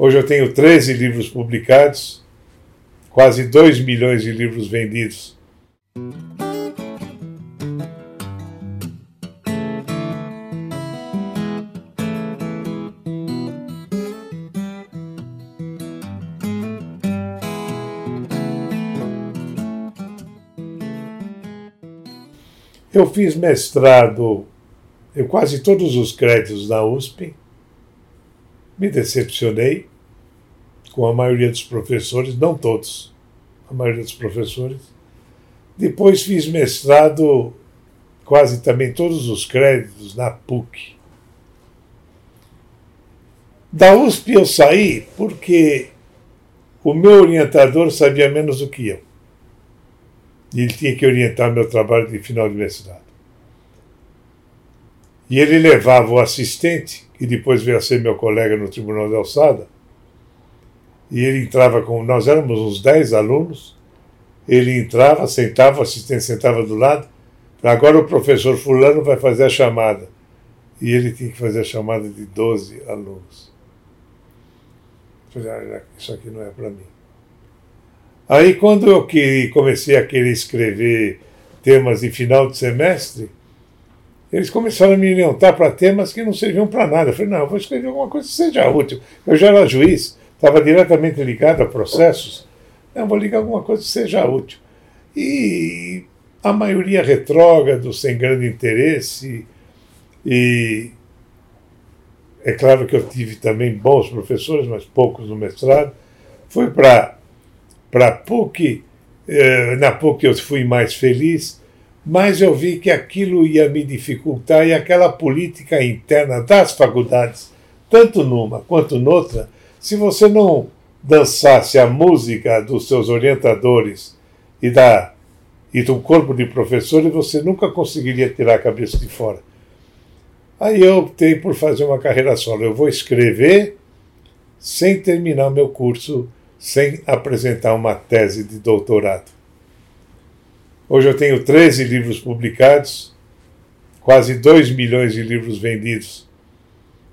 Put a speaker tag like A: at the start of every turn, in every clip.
A: Hoje eu tenho 13 livros publicados, quase 2 milhões de livros vendidos. Eu fiz mestrado, eu quase todos os créditos da USP, me decepcionei com a maioria dos professores, não todos, a maioria dos professores. Depois fiz mestrado, quase também todos os créditos na PUC. Da USP eu saí porque o meu orientador sabia menos do que eu. E ele tinha que orientar meu trabalho de final de mestrado. E ele levava o assistente, que depois veio a ser meu colega no Tribunal de Alçada, e ele entrava com. Nós éramos uns 10 alunos, ele entrava, sentava, o assistente sentava do lado, agora o professor Fulano vai fazer a chamada. E ele tinha que fazer a chamada de 12 alunos. Eu falei, ah, isso aqui não é para mim. Aí, quando eu comecei a querer escrever temas de final de semestre, eles começaram a me orientar para temas que não serviam para nada. Eu falei, não, eu vou escrever alguma coisa que seja útil. Eu já era juiz, estava diretamente ligado a processos. Não, vou ligar alguma coisa que seja útil. E a maioria retrógrado, sem grande interesse. E é claro que eu tive também bons professores, mas poucos no mestrado. Fui para PUC, eh, na PUC eu fui mais feliz mas eu vi que aquilo ia me dificultar e aquela política interna das faculdades, tanto numa quanto noutra, se você não dançasse a música dos seus orientadores e da e do corpo de professores, você nunca conseguiria tirar a cabeça de fora. Aí eu optei por fazer uma carreira solo. Eu vou escrever sem terminar meu curso, sem apresentar uma tese de doutorado. Hoje eu tenho 13 livros publicados, quase 2 milhões de livros vendidos.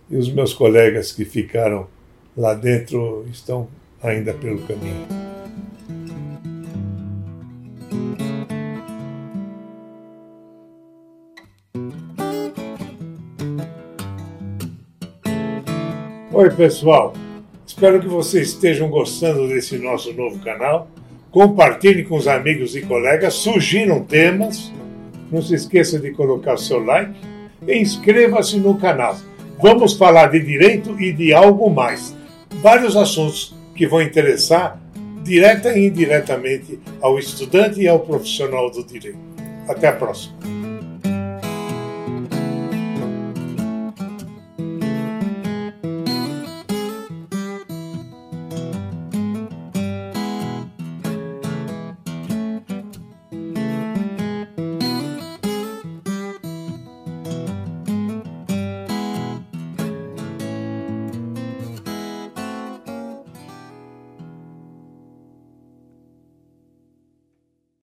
A: E os meus colegas que ficaram lá dentro estão ainda pelo caminho. Oi, pessoal. Espero que vocês estejam gostando desse nosso novo canal compartilhe com os amigos e colegas, sugiram temas. Não se esqueça de colocar o seu like e inscreva-se no canal. Vamos falar de direito e de algo mais. Vários assuntos que vão interessar direta e indiretamente ao estudante e ao profissional do direito. Até a próxima.